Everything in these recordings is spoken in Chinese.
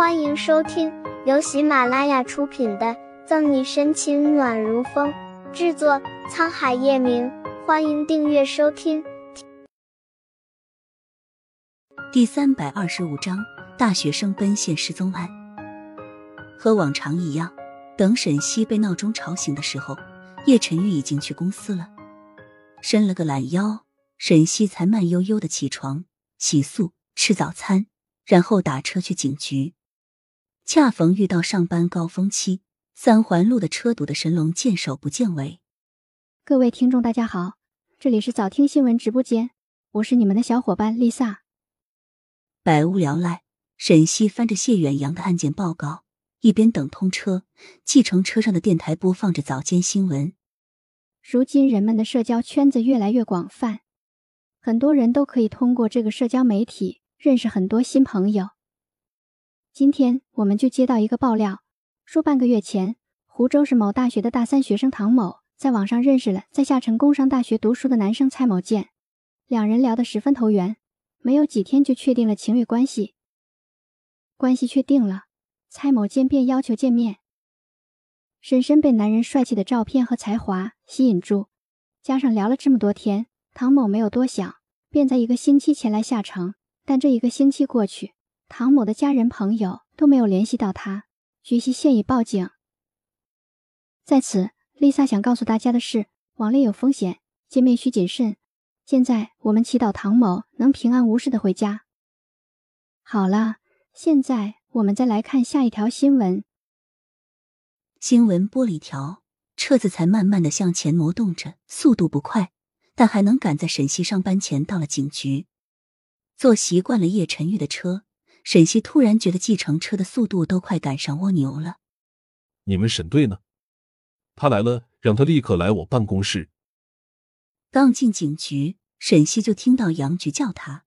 欢迎收听由喜马拉雅出品的《赠你深情暖如风》，制作沧海夜明。欢迎订阅收听。第三百二十五章：大学生奔现失踪案。和往常一样，等沈西被闹钟吵醒的时候，叶晨玉已经去公司了。伸了个懒腰，沈西才慢悠悠的起床、洗漱、吃早餐，然后打车去警局。恰逢遇到上班高峰期，三环路的车堵的神龙见首不见尾。各位听众，大家好，这里是早听新闻直播间，我是你们的小伙伴丽萨。百无聊赖，沈西翻着谢远扬的案件报告，一边等通车，计程车上的电台播放着早间新闻。如今人们的社交圈子越来越广泛，很多人都可以通过这个社交媒体认识很多新朋友。今天我们就接到一个爆料，说半个月前，湖州市某大学的大三学生唐某在网上认识了在下城工商大学读书的男生蔡某建，两人聊得十分投缘，没有几天就确定了情侣关系。关系确定了，蔡某建便要求见面。深深被男人帅气的照片和才华吸引住，加上聊了这么多天，唐某没有多想，便在一个星期前来下城。但这一个星期过去，唐某的家人朋友都没有联系到他，学习现已报警。在此，丽萨想告诉大家的是，网恋有风险，见面需谨慎。现在我们祈祷唐某能平安无事的回家。好了，现在我们再来看下一条新闻。新闻播了一条，车子才慢慢的向前挪动着，速度不快，但还能赶在沈西上班前到了警局。坐习惯了叶晨玉的车，沈西突然觉得计程车的速度都快赶上蜗牛了。你们沈队呢？他来了，让他立刻来我办公室。刚进警局，沈西就听到杨局叫他：“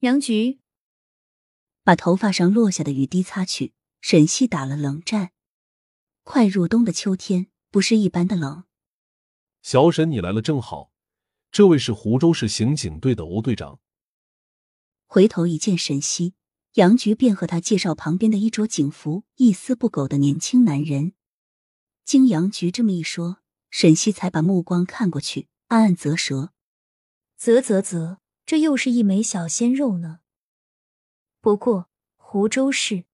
杨局。”把头发上落下的雨滴擦去，沈西打了冷战。快入冬的秋天，不是一般的冷。小沈，你来了正好。这位是湖州市刑警队的欧队长。回头一见沈西，杨局便和他介绍旁边的衣着警服、一丝不苟的年轻男人。经杨局这么一说，沈西才把目光看过去，暗暗啧舌：啧啧啧，这又是一枚小鲜肉呢。不过湖州市，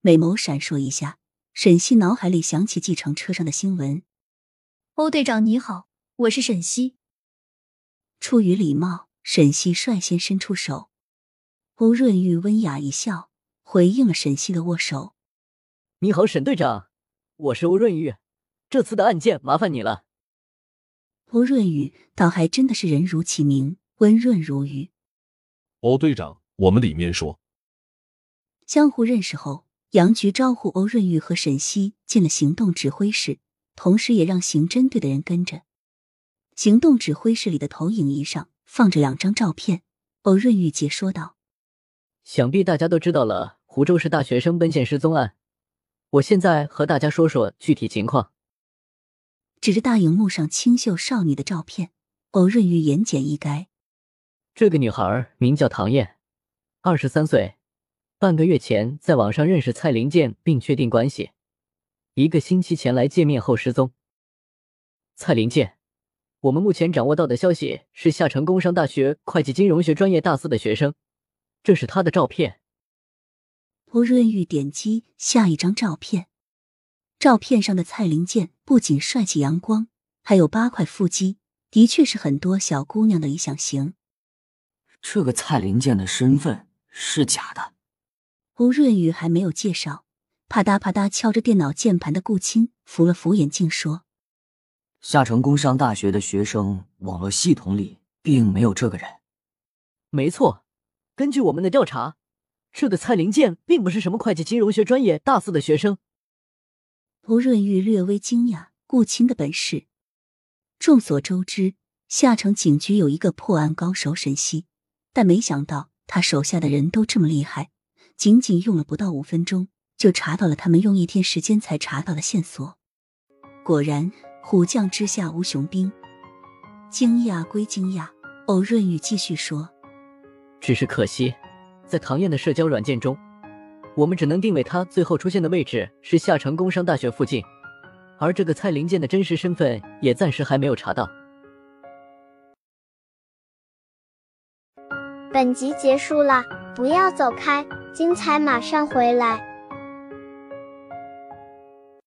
美眸闪烁一下。沈西脑海里想起计程车上的新闻。欧队长你好，我是沈西。出于礼貌，沈西率先伸出手。欧润玉温雅一笑，回应了沈西的握手。你好，沈队长，我是欧润玉。这次的案件麻烦你了。欧润玉倒还真的是人如其名，温润如玉。欧队长，我们里面说。相互认识后。杨局招呼欧润玉和沈西进了行动指挥室，同时也让刑侦队的人跟着。行动指挥室里的投影仪上放着两张照片。欧润玉解说道：“想必大家都知道了湖州市大学生奔现失踪案，我现在和大家说说具体情况。”指着大荧幕上清秀少女的照片，欧润玉言简意赅：“这个女孩名叫唐燕，二十三岁。”半个月前，在网上认识蔡林健并确定关系，一个星期前来见面后失踪。蔡林健，我们目前掌握到的消息是下城工商大学会计金融学专业大四的学生，这是他的照片。胡润玉点击下一张照片，照片上的蔡林健不仅帅气阳光，还有八块腹肌，的确是很多小姑娘的理想型。这个蔡林健的身份是假的。胡润玉还没有介绍，啪嗒啪嗒敲着电脑键盘的顾青扶了扶眼镜说：“下城工商大学的学生网络系统里并没有这个人。”没错，根据我们的调查，这个蔡林健并不是什么会计金融学专业大四的学生。欧润玉略微惊讶顾青的本事。众所周知，下城警局有一个破案高手沈西，但没想到他手下的人都这么厉害。仅仅用了不到五分钟，就查到了他们用一天时间才查到的线索。果然，虎将之下无雄兵。惊讶归惊讶，欧润玉继续说：“只是可惜，在唐燕的社交软件中，我们只能定位她最后出现的位置是夏城工商大学附近，而这个蔡林健的真实身份也暂时还没有查到。本集结束了，不要走开，精彩马上回来。